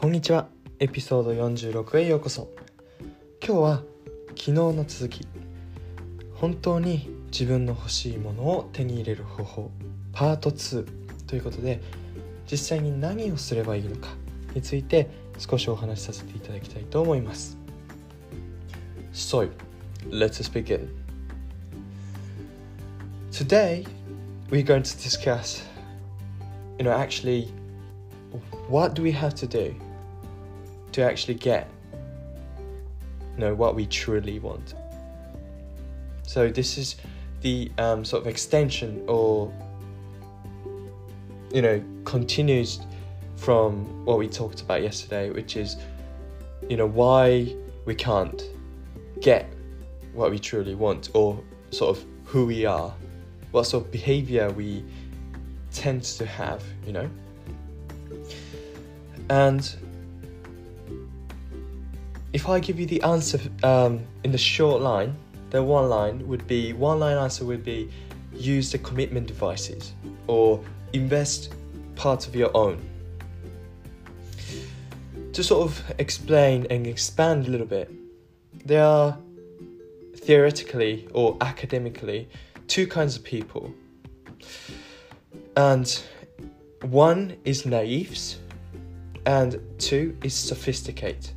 こんにちは。エピソード46へようこそ。今日は昨日の続き。本当に自分の欲しいものを手に入れる方法パート2ということで実際に何をすればいいのかについて少しお話しさせていただきたいと思います。So, let's begin. Today we're going to discuss you know actually what do we have to do to actually get you know what we truly want. So this is the um, sort of extension or you know continues from what we talked about yesterday which is you know why we can't get what we truly want or sort of who we are what sort of behavior we tend to have you know? And if I give you the answer um, in the short line, the one line would be one line answer would be use the commitment devices or invest part of your own. To sort of explain and expand a little bit, there are theoretically or academically two kinds of people. And one is naives and two is sophisticate.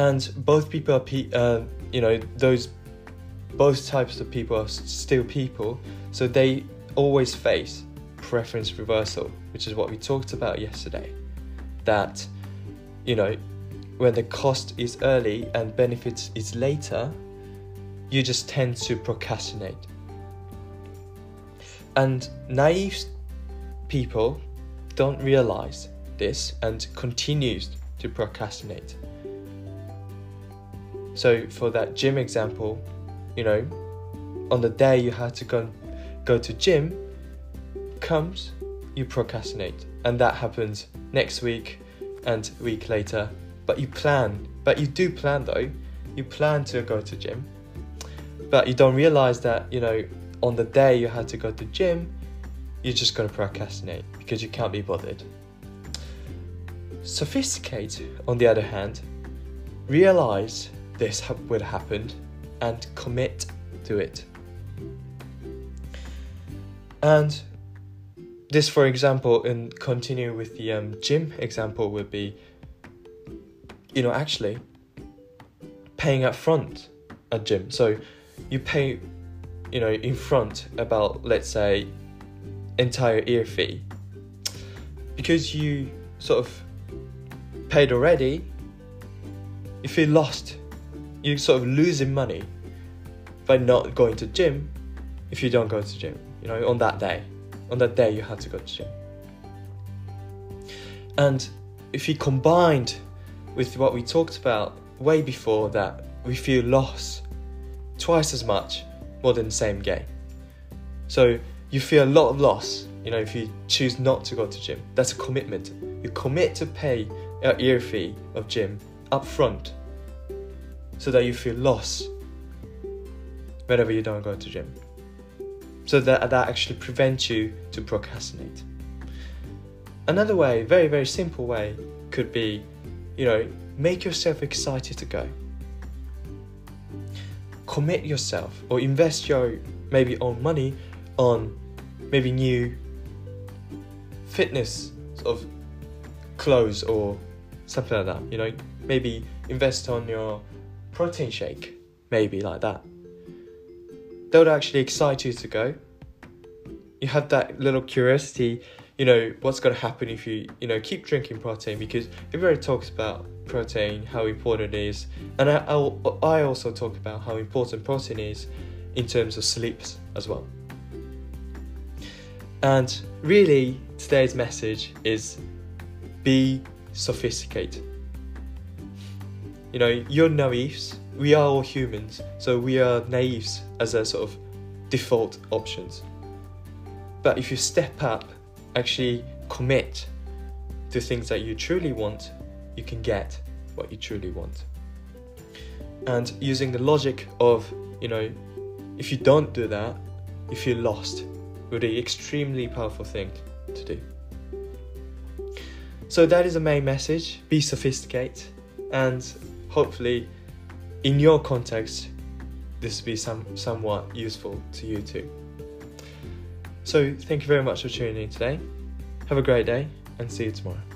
And both people are, pe- uh, you know, those both types of people are still people, so they always face preference reversal, which is what we talked about yesterday. That, you know, when the cost is early and benefits is later, you just tend to procrastinate. And naive people don't realize this and continues to procrastinate. So for that gym example, you know, on the day you had to go go to gym comes, you procrastinate. And that happens next week and week later. But you plan, but you do plan though. You plan to go to gym. But you don't realize that, you know, on the day you had to go to gym, you're just going to procrastinate because you can't be bothered. Sophisticate, on the other hand, realize this would happen and commit to it. And this, for example, and continue with the um, gym example, would be, you know, actually paying up front at gym. So you pay, you know, in front about, let's say, entire ear fee. Because you sort of paid already, you feel lost. You're sort of losing money by not going to gym if you don't go to gym, you know, on that day. On that day you had to go to gym. And if you combined with what we talked about way before that, we feel loss twice as much more than the same game. So you feel a lot of loss, you know, if you choose not to go to gym. That's a commitment. You commit to pay a year fee of gym up front so that you feel lost whenever you don't go to gym. So that that actually prevents you to procrastinate. Another way, very very simple way, could be, you know, make yourself excited to go. Commit yourself or invest your maybe own money on maybe new fitness of clothes or something like that. You know, maybe invest on your protein shake, maybe like that. That would actually excite you to go. You have that little curiosity, you know, what's going to happen if you, you know, keep drinking protein because everybody talks about protein, how important it is, and I, I'll, I also talk about how important protein is in terms of sleeps as well. And really, today's message is be sophisticated. You know, you're naives. We are all humans, so we are naives as a sort of default options. But if you step up, actually commit to things that you truly want, you can get what you truly want. And using the logic of, you know, if you don't do that, you feel lost would be extremely powerful thing to do. So that is the main message. Be sophisticated, and hopefully, in your context, this will be some somewhat useful to you too. So thank you very much for tuning in today. Have a great day, and see you tomorrow.